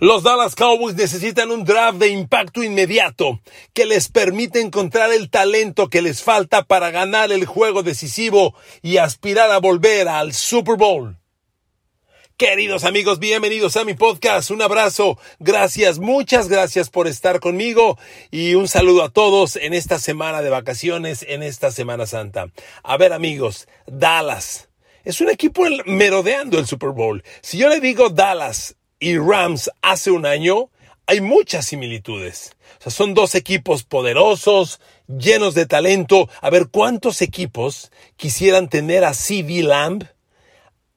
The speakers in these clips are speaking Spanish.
Los Dallas Cowboys necesitan un draft de impacto inmediato que les permita encontrar el talento que les falta para ganar el juego decisivo y aspirar a volver al Super Bowl. Queridos amigos, bienvenidos a mi podcast. Un abrazo. Gracias, muchas gracias por estar conmigo y un saludo a todos en esta semana de vacaciones, en esta Semana Santa. A ver amigos, Dallas. Es un equipo merodeando el Super Bowl. Si yo le digo Dallas y Rams hace un año, hay muchas similitudes. O sea, son dos equipos poderosos, llenos de talento. A ver, ¿cuántos equipos quisieran tener a C.D. Lamb,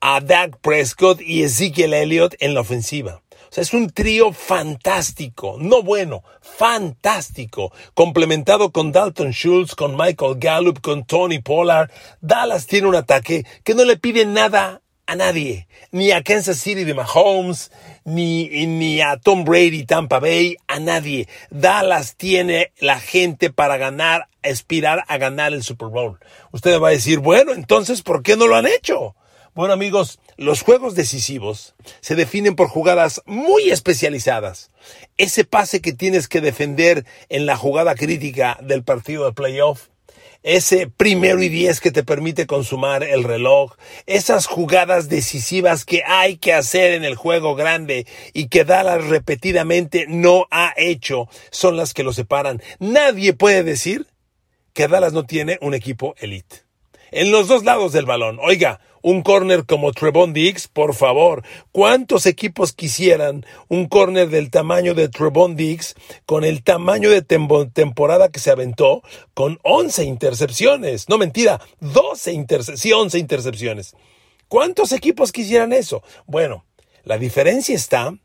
a Dak Prescott y Ezekiel Elliott en la ofensiva? O sea, es un trío fantástico, no bueno, fantástico, complementado con Dalton Schultz, con Michael Gallup, con Tony Pollard. Dallas tiene un ataque que no le pide nada a nadie, ni a Kansas City de Mahomes, ni, ni a Tom Brady, Tampa Bay, a nadie. Dallas tiene la gente para ganar, aspirar a ganar el Super Bowl. Usted va a decir, bueno, entonces, ¿por qué no lo han hecho? Bueno amigos, los juegos decisivos se definen por jugadas muy especializadas. Ese pase que tienes que defender en la jugada crítica del partido de playoff ese primero y diez que te permite consumar el reloj, esas jugadas decisivas que hay que hacer en el juego grande y que Dallas repetidamente no ha hecho, son las que lo separan. Nadie puede decir que Dallas no tiene un equipo elite. En los dos lados del balón. Oiga, un corner como Trevon Diggs, por favor. ¿Cuántos equipos quisieran un corner del tamaño de Trevon Diggs con el tamaño de temporada que se aventó con 11 intercepciones? No mentira, 12 intercepciones, sí, 11 intercepciones. ¿Cuántos equipos quisieran eso? Bueno, la diferencia está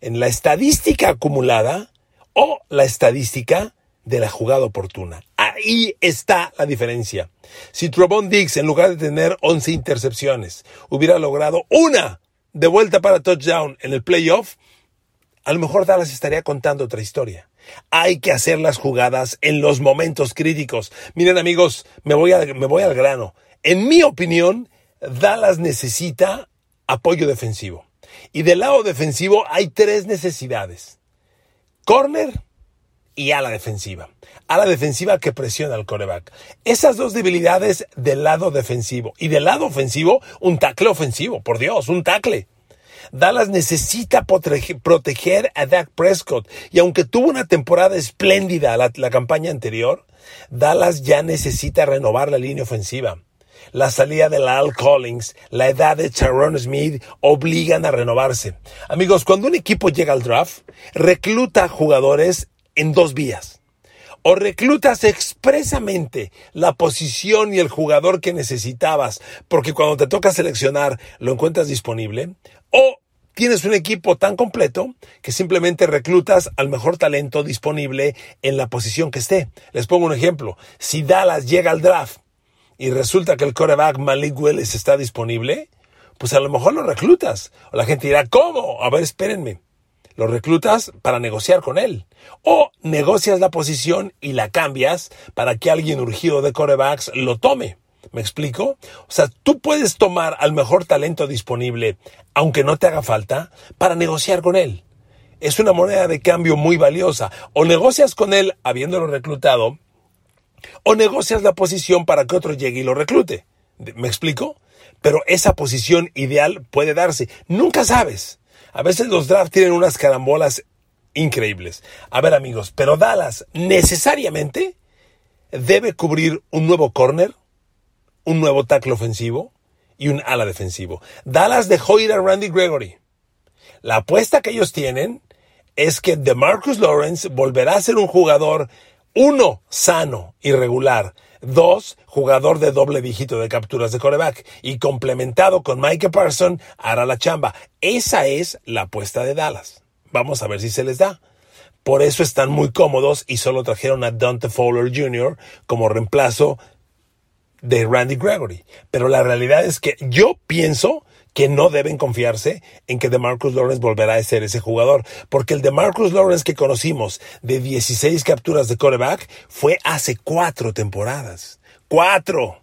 en la estadística acumulada o la estadística de la jugada oportuna. Ahí está la diferencia. Si Trevon Diggs, en lugar de tener 11 intercepciones, hubiera logrado una de vuelta para touchdown en el playoff, a lo mejor Dallas estaría contando otra historia. Hay que hacer las jugadas en los momentos críticos. Miren amigos, me voy, me voy al grano. En mi opinión, Dallas necesita apoyo defensivo. Y del lado defensivo hay tres necesidades. Corner, y a la defensiva. A la defensiva que presiona al coreback. Esas dos debilidades del lado defensivo. Y del lado ofensivo, un tackle ofensivo. Por Dios, un tackle. Dallas necesita proteger a Dak Prescott. Y aunque tuvo una temporada espléndida la, la campaña anterior, Dallas ya necesita renovar la línea ofensiva la salida de la Collins, la edad de Sharon Smith obligan a renovarse. Amigos, cuando un equipo llega al draft, recluta jugadores en dos vías. O reclutas expresamente la posición y el jugador que necesitabas, porque cuando te toca seleccionar lo encuentras disponible, o tienes un equipo tan completo que simplemente reclutas al mejor talento disponible en la posición que esté. Les pongo un ejemplo. Si Dallas llega al draft y resulta que el coreback Malik Willis está disponible, pues a lo mejor lo reclutas. O la gente dirá, ¿cómo? A ver, espérenme lo reclutas para negociar con él. O negocias la posición y la cambias para que alguien urgido de corebacks lo tome. ¿Me explico? O sea, tú puedes tomar al mejor talento disponible, aunque no te haga falta, para negociar con él. Es una moneda de cambio muy valiosa. O negocias con él habiéndolo reclutado, o negocias la posición para que otro llegue y lo reclute. ¿Me explico? Pero esa posición ideal puede darse. Nunca sabes. A veces los drafts tienen unas carambolas increíbles. A ver amigos, pero Dallas necesariamente debe cubrir un nuevo corner, un nuevo tackle ofensivo y un ala defensivo. Dallas dejó ir a Randy Gregory. La apuesta que ellos tienen es que DeMarcus Lawrence volverá a ser un jugador, uno, sano y regular, Dos, jugador de doble dígito de capturas de coreback. Y complementado con Mike Parson, hará la chamba. Esa es la apuesta de Dallas. Vamos a ver si se les da. Por eso están muy cómodos y solo trajeron a Dante Fowler Jr. como reemplazo de Randy Gregory. Pero la realidad es que yo pienso que no deben confiarse en que DeMarcus Lawrence volverá a ser ese jugador, porque el DeMarcus Lawrence que conocimos de 16 capturas de quarterback fue hace cuatro temporadas. ¡Cuatro!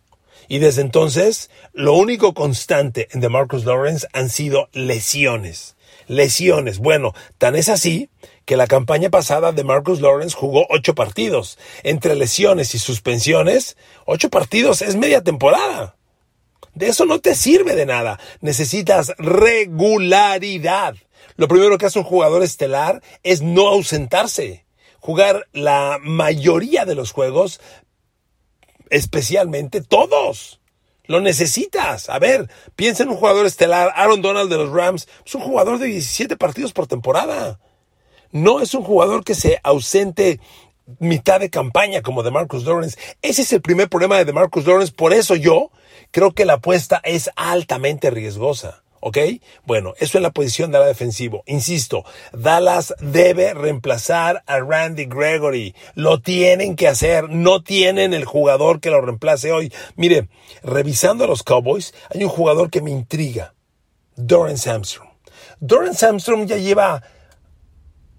Y desde entonces, lo único constante en DeMarcus Lawrence han sido lesiones. lesiones. Bueno, tan es así que la campaña pasada de Marcus Lawrence jugó ocho partidos. Entre lesiones y suspensiones, ocho partidos es media temporada. De eso no te sirve de nada. Necesitas regularidad. Lo primero que hace un jugador estelar es no ausentarse. Jugar la mayoría de los juegos, especialmente todos. Lo necesitas. A ver, piensa en un jugador estelar. Aaron Donald de los Rams es un jugador de 17 partidos por temporada. No es un jugador que se ausente mitad de campaña como de Marcus Lawrence. Ese es el primer problema de Marcus Lawrence. Por eso yo creo que la apuesta es altamente riesgosa. ¿Ok? Bueno, eso en la posición de la defensivo. Insisto, Dallas debe reemplazar a Randy Gregory. Lo tienen que hacer. No tienen el jugador que lo reemplace hoy. Mire, revisando a los Cowboys, hay un jugador que me intriga. Doran Samstrom. Doran Samstrom ya lleva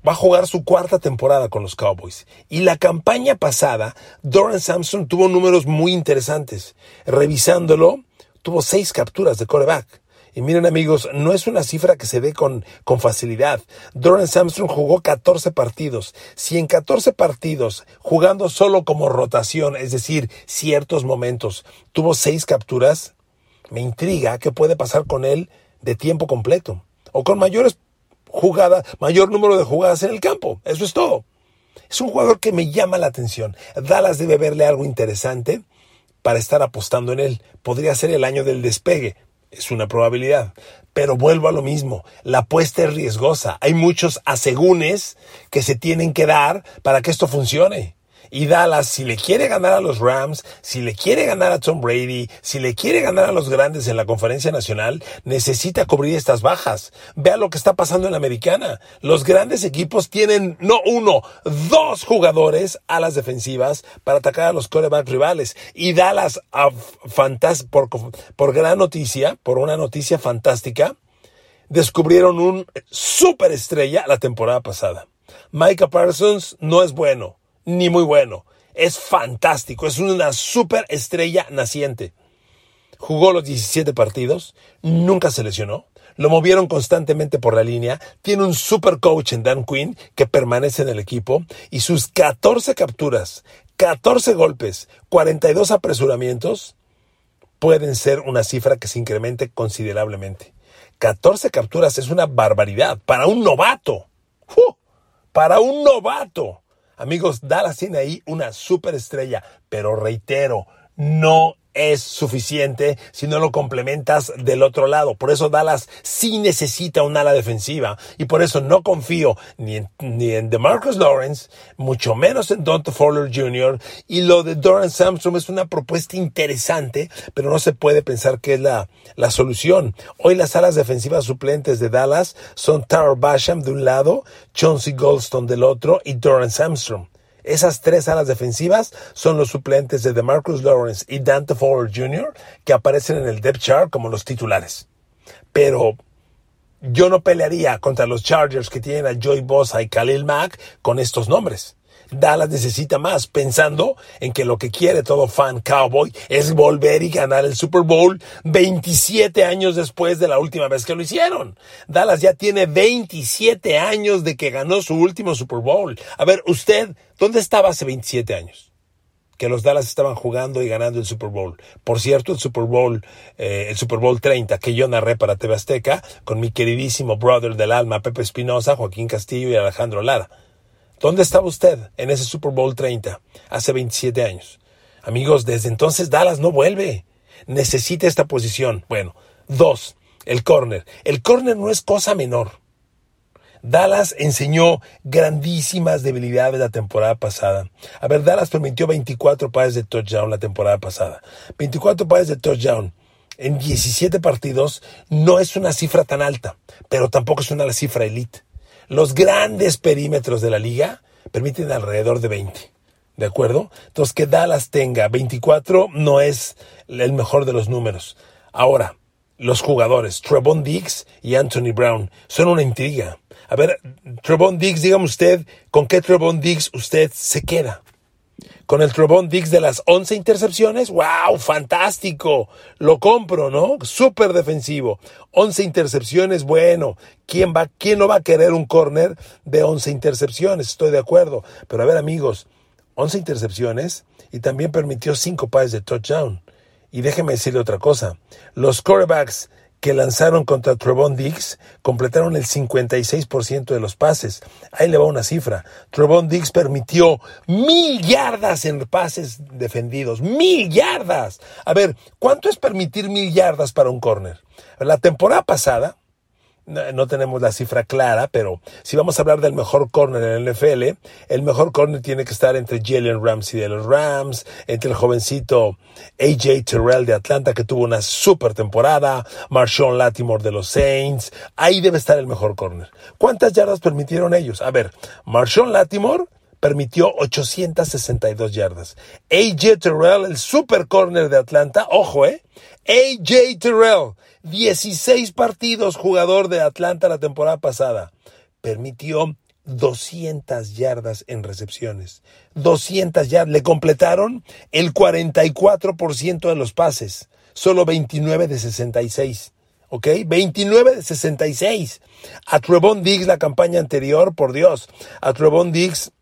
va a jugar su cuarta temporada con los Cowboys. Y la campaña pasada, Doran Samson tuvo números muy interesantes. Revisándolo, tuvo seis capturas de coreback. Y miren amigos, no es una cifra que se ve con, con facilidad. Doran Samson jugó 14 partidos. Si en 14 partidos, jugando solo como rotación, es decir, ciertos momentos, tuvo seis capturas, me intriga qué puede pasar con él de tiempo completo. O con mayores jugadas, mayor número de jugadas en el campo. Eso es todo. Es un jugador que me llama la atención. Dallas debe verle algo interesante para estar apostando en él. Podría ser el año del despegue es una probabilidad. Pero vuelvo a lo mismo, la apuesta es riesgosa. Hay muchos asegúnes que se tienen que dar para que esto funcione. Y Dallas, si le quiere ganar a los Rams, si le quiere ganar a Tom Brady, si le quiere ganar a los grandes en la conferencia nacional, necesita cubrir estas bajas. Vea lo que está pasando en la americana. Los grandes equipos tienen no uno, dos jugadores a las defensivas para atacar a los coreback rivales. Y Dallas, por, por gran noticia, por una noticia fantástica, descubrieron un superestrella la temporada pasada. Micah Parsons no es bueno ni muy bueno. Es fantástico, es una super estrella naciente. Jugó los 17 partidos, nunca se lesionó, lo movieron constantemente por la línea, tiene un super coach en Dan Quinn que permanece en el equipo y sus 14 capturas, 14 golpes, 42 apresuramientos pueden ser una cifra que se incremente considerablemente. 14 capturas es una barbaridad para un novato. Para un novato. Amigos, Dallas tiene ahí una superestrella, pero reitero, no es suficiente si no lo complementas del otro lado. Por eso Dallas sí necesita un ala defensiva y por eso no confío ni en, ni en DeMarcus Lawrence, mucho menos en Dante Fowler Jr. Y lo de Doran Samstrom es una propuesta interesante, pero no se puede pensar que es la, la solución. Hoy las alas defensivas suplentes de Dallas son Tara Basham de un lado, Chauncey Goldstone del otro y Doran Samstrom. Esas tres alas defensivas son los suplentes de DeMarcus Lawrence y Dante Fowler Jr. que aparecen en el depth chart como los titulares. Pero yo no pelearía contra los Chargers que tienen a Joey Bosa y Khalil Mack con estos nombres. Dallas necesita más, pensando en que lo que quiere todo fan cowboy es volver y ganar el Super Bowl 27 años después de la última vez que lo hicieron. Dallas ya tiene 27 años de que ganó su último Super Bowl. A ver, usted, ¿dónde estaba hace 27 años? que los Dallas estaban jugando y ganando el Super Bowl. Por cierto, el Super Bowl, eh, el Super Bowl 30 que yo narré para TV Azteca con mi queridísimo brother del alma, Pepe Espinosa, Joaquín Castillo y Alejandro Lara. ¿Dónde estaba usted en ese Super Bowl 30 hace 27 años? Amigos, desde entonces Dallas no vuelve. Necesita esta posición. Bueno, dos, el corner. El corner no es cosa menor. Dallas enseñó grandísimas debilidades la temporada pasada. A ver, Dallas permitió 24 pases de touchdown la temporada pasada. 24 pases de touchdown en 17 partidos no es una cifra tan alta, pero tampoco es una cifra elite. Los grandes perímetros de la liga permiten alrededor de 20. ¿De acuerdo? Entonces, que Dallas tenga 24 no es el mejor de los números. Ahora, los jugadores, Trevon Diggs y Anthony Brown, son una intriga. A ver, Trevon Diggs, dígame usted, ¿con qué Trevon Diggs usted se queda? Con el Trevon Dix de las 11 intercepciones. ¡Wow! ¡Fantástico! Lo compro, ¿no? Súper defensivo. 11 intercepciones, bueno. ¿Quién, va, ¿Quién no va a querer un corner de 11 intercepciones? Estoy de acuerdo. Pero a ver, amigos, 11 intercepciones y también permitió 5 pases de touchdown. Y déjeme decirle otra cosa. Los quarterbacks que lanzaron contra Trevon Diggs completaron el 56% de los pases. Ahí le va una cifra. Trevon Diggs permitió mil yardas en pases defendidos. ¡Mil yardas! A ver, ¿cuánto es permitir mil yardas para un corner? La temporada pasada, no tenemos la cifra clara, pero si vamos a hablar del mejor corner en el NFL, el mejor corner tiene que estar entre Jalen Ramsey de los Rams, entre el jovencito AJ Terrell de Atlanta que tuvo una super temporada, Marshawn Latimore de los Saints, ahí debe estar el mejor corner. ¿Cuántas yardas permitieron ellos? A ver, Marshawn Latimore permitió 862 yardas. AJ Terrell, el super corner de Atlanta, ojo, eh, AJ Terrell 16 partidos jugador de Atlanta la temporada pasada. Permitió 200 yardas en recepciones. 200 yardas. Le completaron el 44% de los pases. Solo 29 de 66. ¿Ok? 29 de 66. A Trevon Diggs la campaña anterior, por Dios. A Trevon Diggs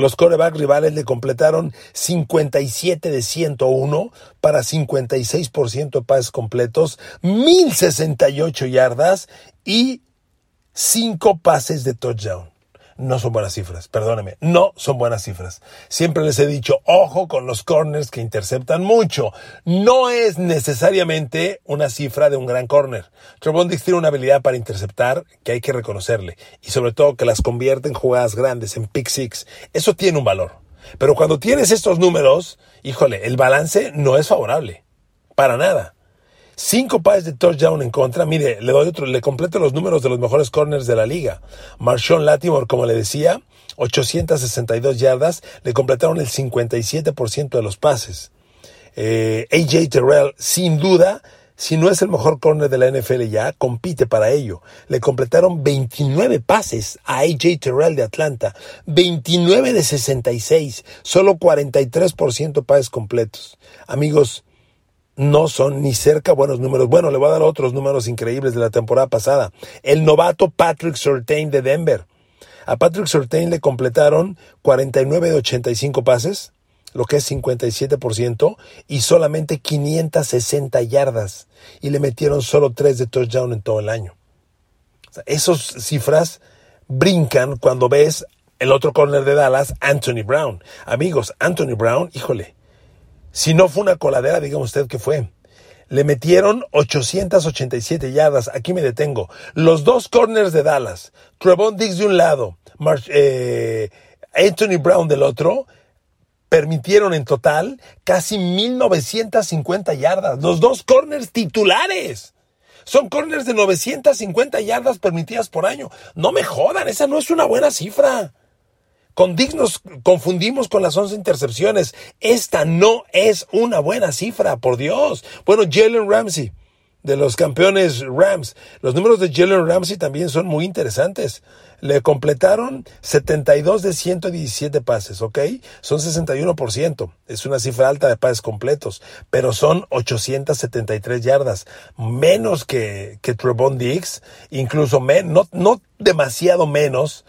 los coreback rivales le completaron 57 de 101 para 56% de pases completos, 1068 yardas y 5 pases de touchdown no son buenas cifras, perdóneme, no son buenas cifras. Siempre les he dicho, ojo con los corners que interceptan mucho. No es necesariamente una cifra de un gran corner. Trevon tiene una habilidad para interceptar que hay que reconocerle y sobre todo que las convierte en jugadas grandes, en pick six. Eso tiene un valor. Pero cuando tienes estos números, híjole, el balance no es favorable. Para nada. Cinco pases de touchdown en contra. Mire, le doy otro, le completo los números de los mejores corners de la liga. Marshawn Latimore, como le decía, 862 yardas, le completaron el 57% de los pases. Eh, AJ Terrell, sin duda, si no es el mejor corner de la NFL ya, compite para ello. Le completaron 29 pases a AJ Terrell de Atlanta, 29 de 66, solo 43% pases completos. Amigos, no son ni cerca buenos números. Bueno, le voy a dar otros números increíbles de la temporada pasada. El novato Patrick Surtain de Denver. A Patrick Surtain le completaron 49 de 85 pases, lo que es 57%, y solamente 560 yardas. Y le metieron solo 3 de touchdown en todo el año. esas cifras brincan cuando ves el otro corner de Dallas, Anthony Brown. Amigos, Anthony Brown, híjole, si no fue una coladera, dígame usted que fue. Le metieron 887 yardas. Aquí me detengo. Los dos corners de Dallas. Trevon Diggs de un lado. Eh, Anthony Brown del otro. Permitieron en total casi 1950 yardas. Los dos corners titulares. Son corners de 950 yardas permitidas por año. No me jodan, esa no es una buena cifra. Con Dix nos confundimos con las 11 intercepciones. Esta no es una buena cifra, por Dios. Bueno, Jalen Ramsey, de los campeones Rams. Los números de Jalen Ramsey también son muy interesantes. Le completaron 72 de 117 pases, ¿ok? Son 61%. Es una cifra alta de pases completos, pero son 873 yardas, menos que, que Trevon Diggs, incluso no demasiado menos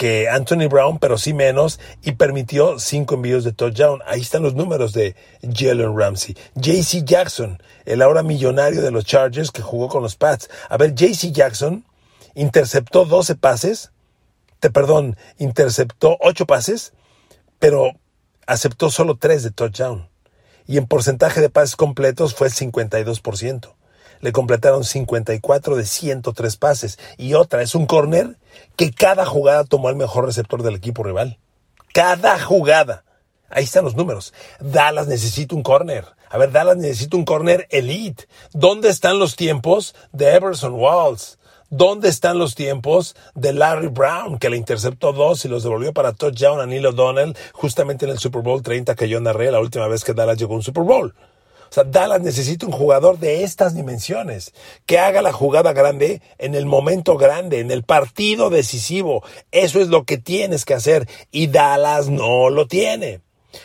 que Anthony Brown, pero sí menos, y permitió cinco envíos de touchdown. Ahí están los números de Jalen Ramsey. JC Jackson, el ahora millonario de los Chargers que jugó con los Pats. A ver, JC Jackson interceptó 12 pases, te perdón, interceptó 8 pases, pero aceptó solo 3 de touchdown. Y en porcentaje de pases completos fue 52% le completaron 54 de 103 pases. Y otra, es un corner que cada jugada tomó al mejor receptor del equipo rival. Cada jugada. Ahí están los números. Dallas necesita un corner. A ver, Dallas necesita un corner elite. ¿Dónde están los tiempos de Everson Walls? ¿Dónde están los tiempos de Larry Brown, que le interceptó dos y los devolvió para touchdown a Neil O'Donnell justamente en el Super Bowl 30 que yo narré la última vez que Dallas llegó a un Super Bowl? O sea, Dallas necesita un jugador de estas dimensiones, que haga la jugada grande en el momento grande, en el partido decisivo. Eso es lo que tienes que hacer y Dallas no lo tiene.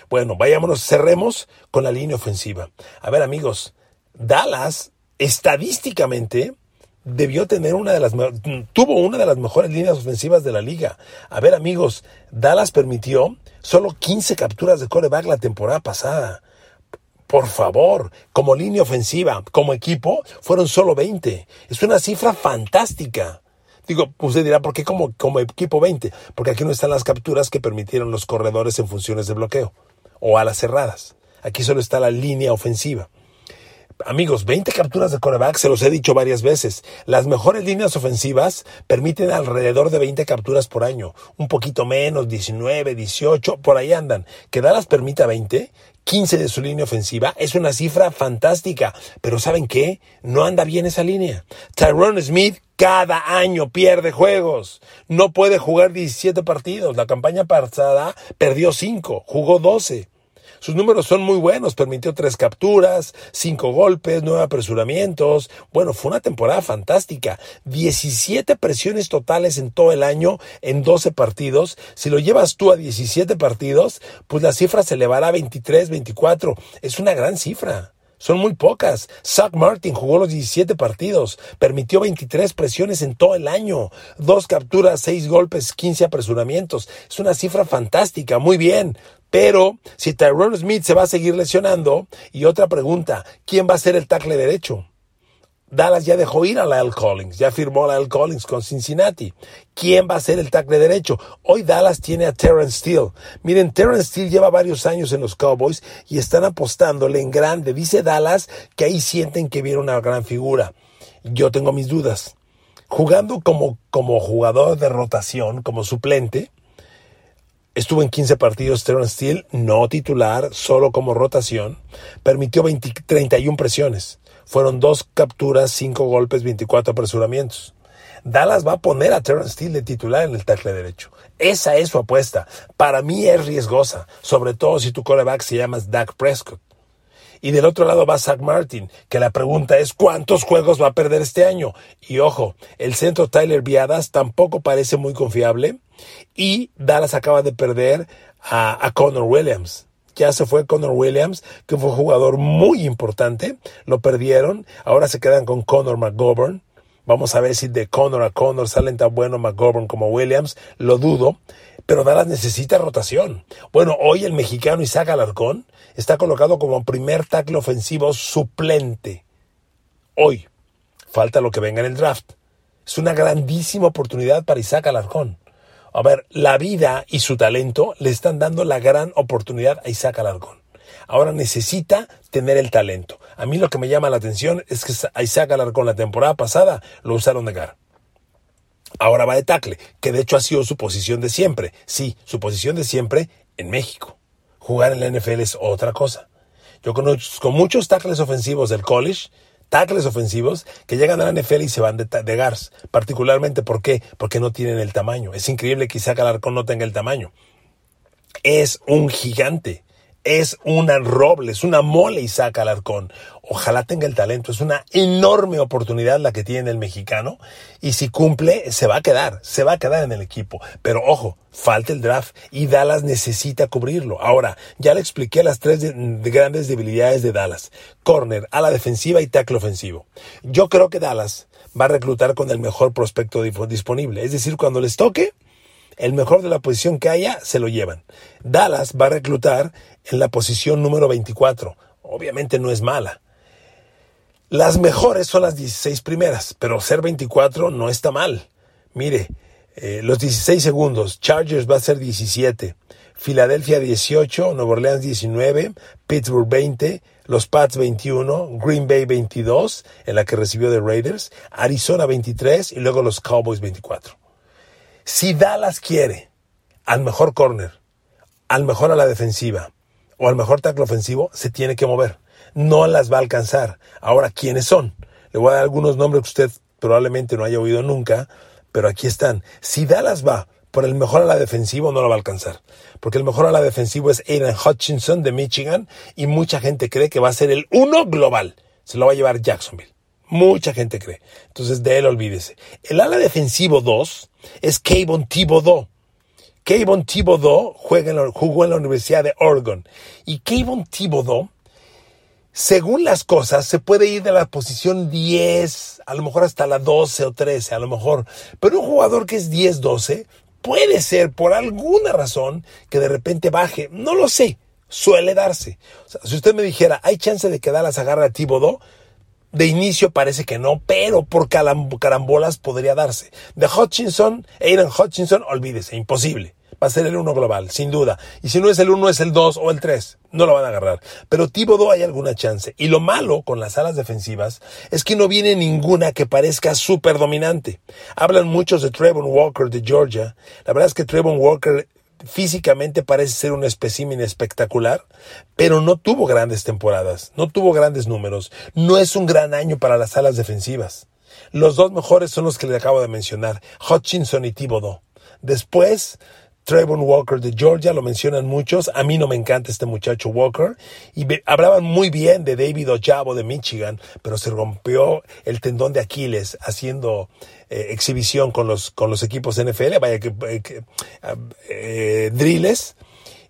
Bueno, vayámonos, cerremos con la línea ofensiva. A ver, amigos, Dallas estadísticamente debió tener una de las tuvo una de las mejores líneas ofensivas de la liga. A ver, amigos, Dallas permitió solo 15 capturas de coreback la temporada pasada. Por favor, como línea ofensiva, como equipo, fueron solo 20. Es una cifra fantástica. Digo, usted dirá, ¿por qué como, como equipo 20? Porque aquí no están las capturas que permitieron los corredores en funciones de bloqueo o alas cerradas. Aquí solo está la línea ofensiva. Amigos, 20 capturas de coreback, se los he dicho varias veces. Las mejores líneas ofensivas permiten alrededor de 20 capturas por año. Un poquito menos, 19, 18, por ahí andan. Que Dallas permita 20, 15 de su línea ofensiva, es una cifra fantástica. Pero ¿saben qué? No anda bien esa línea. Tyrone Smith cada año pierde juegos. No puede jugar 17 partidos. La campaña pasada perdió 5, jugó 12. Sus números son muy buenos, permitió tres capturas, cinco golpes, nueve apresuramientos. Bueno, fue una temporada fantástica. 17 presiones totales en todo el año en 12 partidos. Si lo llevas tú a 17 partidos, pues la cifra se elevará a 23, 24. Es una gran cifra. Son muy pocas. Zach Martin jugó los 17 partidos, permitió 23 presiones en todo el año, dos capturas, seis golpes, 15 apresuramientos. Es una cifra fantástica, muy bien. Pero si Tyrone Smith se va a seguir lesionando, y otra pregunta, ¿quién va a ser el tackle derecho? Dallas ya dejó ir a Lyle Collins, ya firmó a Lyle Collins con Cincinnati. ¿Quién va a ser el tackle derecho? Hoy Dallas tiene a Terrence Steele. Miren, Terrence Steele lleva varios años en los Cowboys y están apostándole en grande. Dice Dallas que ahí sienten que viene una gran figura. Yo tengo mis dudas. Jugando como, como jugador de rotación, como suplente, Estuvo en 15 partidos Terrence Steele, no titular, solo como rotación. Permitió 31 presiones. Fueron dos capturas, cinco golpes, 24 apresuramientos. Dallas va a poner a Terrence Steele de titular en el tackle derecho. Esa es su apuesta. Para mí es riesgosa, sobre todo si tu coreback se llama Dak Prescott. Y del otro lado va Zach Martin, que la pregunta es cuántos juegos va a perder este año. Y ojo, el centro Tyler Viadas tampoco parece muy confiable. Y Dallas acaba de perder a, a Connor Williams. Ya se fue Connor Williams, que fue un jugador muy importante. Lo perdieron. Ahora se quedan con Connor McGovern. Vamos a ver si de Connor a Connor salen tan buenos McGovern como Williams. Lo dudo. Pero Dallas necesita rotación. Bueno, hoy el mexicano Isaac Alarcón está colocado como primer tackle ofensivo suplente. Hoy. Falta lo que venga en el draft. Es una grandísima oportunidad para Isaac Alarcón. A ver, la vida y su talento le están dando la gran oportunidad a Isaac Alarcón. Ahora necesita tener el talento. A mí lo que me llama la atención es que a Isaac Alarcón la temporada pasada lo usaron de gar. Ahora va de tackle, que de hecho ha sido su posición de siempre. Sí, su posición de siempre en México. Jugar en la NFL es otra cosa. Yo conozco muchos tackles ofensivos del college, tackles ofensivos, que llegan a la NFL y se van de, Gars. Particularmente, ¿por qué? Porque no tienen el tamaño. Es increíble que Isaac no tenga el tamaño. Es un gigante es una roble, es una mole Isaac Alarcón. Ojalá tenga el talento, es una enorme oportunidad la que tiene el mexicano y si cumple se va a quedar, se va a quedar en el equipo. Pero ojo, falta el draft y Dallas necesita cubrirlo. Ahora, ya le expliqué las tres grandes debilidades de Dallas. Corner, a la defensiva y tackle ofensivo. Yo creo que Dallas va a reclutar con el mejor prospecto disponible. Es decir, cuando les toque, el mejor de la posición que haya, se lo llevan. Dallas va a reclutar en la posición número 24. Obviamente no es mala. Las mejores son las 16 primeras, pero ser 24 no está mal. Mire, eh, los 16 segundos, Chargers va a ser 17, Filadelfia 18, Nueva Orleans 19, Pittsburgh 20, los Pats 21, Green Bay 22, en la que recibió de Raiders, Arizona 23 y luego los Cowboys 24. Si Dallas quiere al mejor corner, al mejor a la defensiva, o al mejor tackle ofensivo, se tiene que mover. No las va a alcanzar. Ahora, ¿quiénes son? Le voy a dar algunos nombres que usted probablemente no haya oído nunca, pero aquí están. Si Dallas va por el mejor a la defensiva, no lo va a alcanzar. Porque el mejor a la defensiva es Aiden Hutchinson de Michigan y mucha gente cree que va a ser el uno global. Se lo va a llevar Jacksonville. Mucha gente cree. Entonces de él olvídese. El ala defensivo 2 es Kayvon Thibodeau Kayvon Thibodeau juega en la, jugó en la Universidad de Oregon. Y Kayvon Thibodeau, según las cosas, se puede ir de la posición 10, a lo mejor hasta la 12 o 13, a lo mejor. Pero un jugador que es 10-12 puede ser por alguna razón que de repente baje. No lo sé. Suele darse. si usted me dijera, ¿hay chance de que Dallas agarre a Thibodeau? De inicio parece que no, pero por carambolas podría darse. De Hutchinson, Aiden Hutchinson, olvídese, imposible. Va a ser el uno global, sin duda. Y si no es el uno, es el dos o el tres. No lo van a agarrar. Pero Thibodeau hay alguna chance. Y lo malo con las alas defensivas es que no viene ninguna que parezca súper dominante. Hablan muchos de Trevor Walker de Georgia. La verdad es que Trevor Walker físicamente parece ser un espécimen espectacular, pero no tuvo grandes temporadas, no tuvo grandes números, no es un gran año para las alas defensivas. Los dos mejores son los que le acabo de mencionar, Hutchinson y Thibodeau. Después, Trayvon Walker de Georgia, lo mencionan muchos. A mí no me encanta este muchacho Walker. Y hablaban muy bien de David Ojabo de Michigan, pero se rompió el tendón de Aquiles haciendo eh, exhibición con los, con los equipos NFL, vaya que, eh, eh, drills,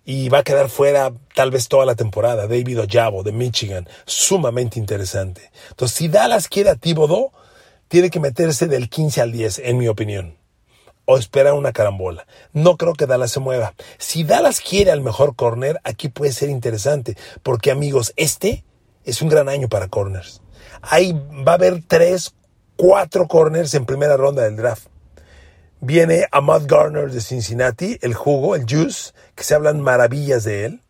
y va a quedar fuera tal vez toda la temporada. David Ojabo de Michigan, sumamente interesante. Entonces, si Dallas quiere a Thibodeau, tiene que meterse del 15 al 10, en mi opinión. O esperar una carambola. No creo que Dallas se mueva. Si Dallas quiere al mejor corner, aquí puede ser interesante. Porque amigos, este es un gran año para corners. Ahí va a haber tres, cuatro corners en primera ronda del draft. Viene Ahmad Garner de Cincinnati, el jugo, el juice, que se hablan maravillas de él.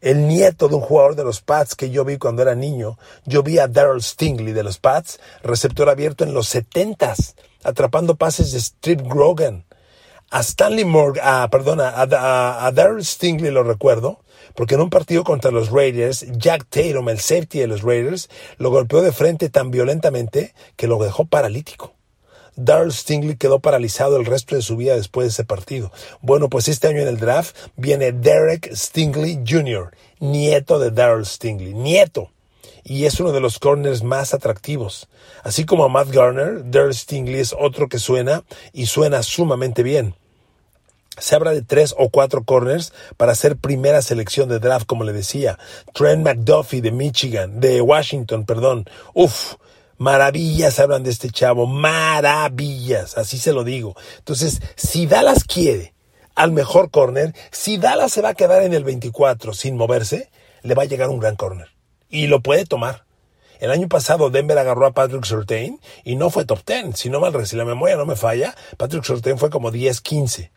El nieto de un jugador de los Pats que yo vi cuando era niño. Yo vi a Daryl Stingley de los Pats, receptor abierto en los setentas, atrapando pases de Strip Grogan. A Stanley Morgan, ah, perdona, a, a Stingley lo recuerdo, porque en un partido contra los Raiders, Jack Tatum, el safety de los Raiders, lo golpeó de frente tan violentamente que lo dejó paralítico. Darrell Stingley quedó paralizado el resto de su vida después de ese partido. Bueno, pues este año en el draft viene Derek Stingley Jr., nieto de Darrell Stingley, nieto. Y es uno de los corners más atractivos. Así como a Matt Garner, Derek Stingley es otro que suena y suena sumamente bien. Se habla de tres o cuatro corners para hacer primera selección de draft, como le decía. Trent McDuffie de Michigan, de Washington, perdón. Uf, maravillas hablan de este chavo, maravillas, así se lo digo. Entonces, si Dallas quiere al mejor corner, si Dallas se va a quedar en el 24 sin moverse, le va a llegar un gran corner. Y lo puede tomar. El año pasado Denver agarró a Patrick Surtain y no fue top 10. Si no mal, si la memoria no me falla, Patrick Surtain fue como 10-15.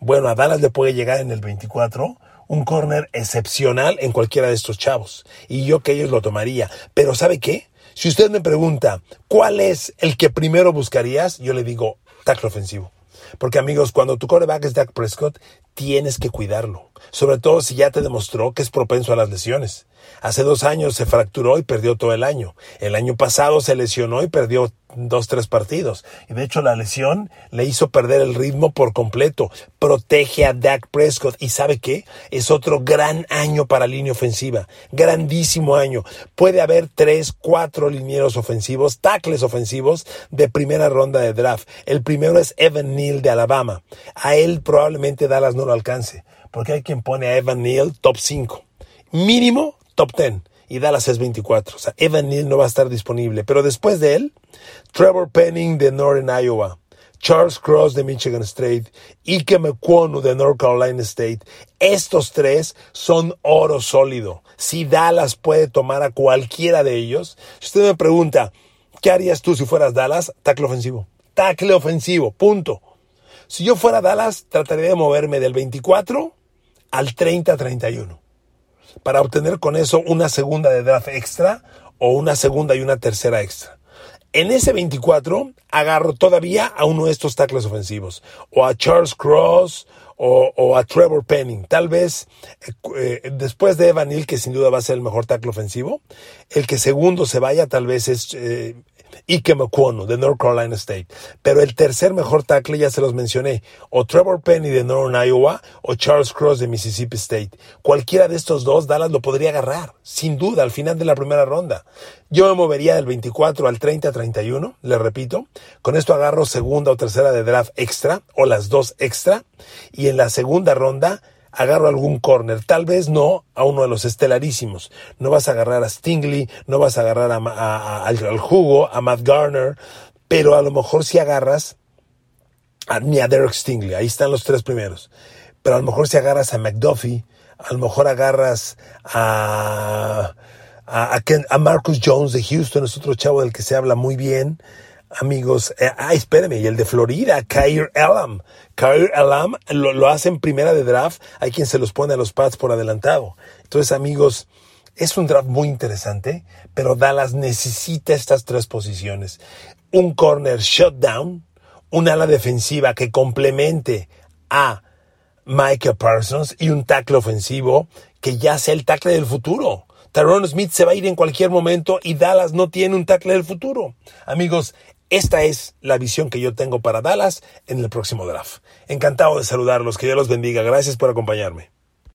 Bueno, a Dallas le puede llegar en el 24 un corner excepcional en cualquiera de estos chavos. Y yo que ellos lo tomaría. Pero ¿sabe qué? Si usted me pregunta, ¿cuál es el que primero buscarías? Yo le digo, tackle ofensivo. Porque amigos, cuando tu coreback es Dak Prescott, tienes que cuidarlo. Sobre todo si ya te demostró que es propenso a las lesiones. Hace dos años se fracturó y perdió todo el año. El año pasado se lesionó y perdió dos, tres partidos. Y de hecho la lesión le hizo perder el ritmo por completo. Protege a Dak Prescott. ¿Y sabe qué? Es otro gran año para línea ofensiva. Grandísimo año. Puede haber tres, cuatro linieros ofensivos, tackles ofensivos de primera ronda de draft. El primero es Evan Neal de Alabama. A él probablemente Dallas no lo alcance. Porque hay quien pone a Evan Neal top 5. Mínimo top 10 y Dallas es 24. O sea, Evan Neal no va a estar disponible. Pero después de él, Trevor Penning de Northern Iowa, Charles Cross de Michigan State, Ike McQuonu de North Carolina State. Estos tres son oro sólido. Si Dallas puede tomar a cualquiera de ellos, si usted me pregunta, ¿qué harías tú si fueras Dallas? Tackle ofensivo. Tackle ofensivo, punto. Si yo fuera Dallas, trataría de moverme del 24 al 30-31 para obtener con eso una segunda de draft extra o una segunda y una tercera extra. En ese 24 agarro todavía a uno de estos tackles ofensivos, o a Charles Cross o, a Trevor Penning. Tal vez eh, eh, después de Evan Neal, que sin duda va a ser el mejor tackle ofensivo, el que segundo se vaya tal vez es eh, Ike McQuono de North Carolina State. Pero el tercer mejor tackle ya se los mencioné, o Trevor Penny de Northern Iowa o Charles Cross de Mississippi State. Cualquiera de estos dos, Dallas lo podría agarrar, sin duda, al final de la primera ronda. Yo me movería del 24 al 30 31, le repito. Con esto agarro segunda o tercera de draft extra, o las dos extra, y en la segunda ronda agarro algún corner, tal vez no a uno de los estelarísimos. No vas a agarrar a Stingley, no vas a agarrar a, al jugo, a Matt Garner, pero a lo mejor si agarras a, ni a Derek Stingley, ahí están los tres primeros. Pero a lo mejor si agarras a McDuffie, a lo mejor agarras a, a, a Marcus Jones de Houston, es otro chavo del que se habla muy bien amigos, eh, ah, espérame, y el de Florida, Kair Elam. Kair Elam lo, lo, hace en primera de draft, hay quien se los pone a los pads por adelantado. Entonces, amigos, es un draft muy interesante, pero Dallas necesita estas tres posiciones. Un corner shutdown, un ala defensiva que complemente a Micah Parsons y un tackle ofensivo que ya sea el tackle del futuro. Tyrone Smith se va a ir en cualquier momento y Dallas no tiene un tackle del futuro. Amigos, esta es la visión que yo tengo para Dallas en el próximo draft. Encantado de saludarlos, que Dios los bendiga. Gracias por acompañarme.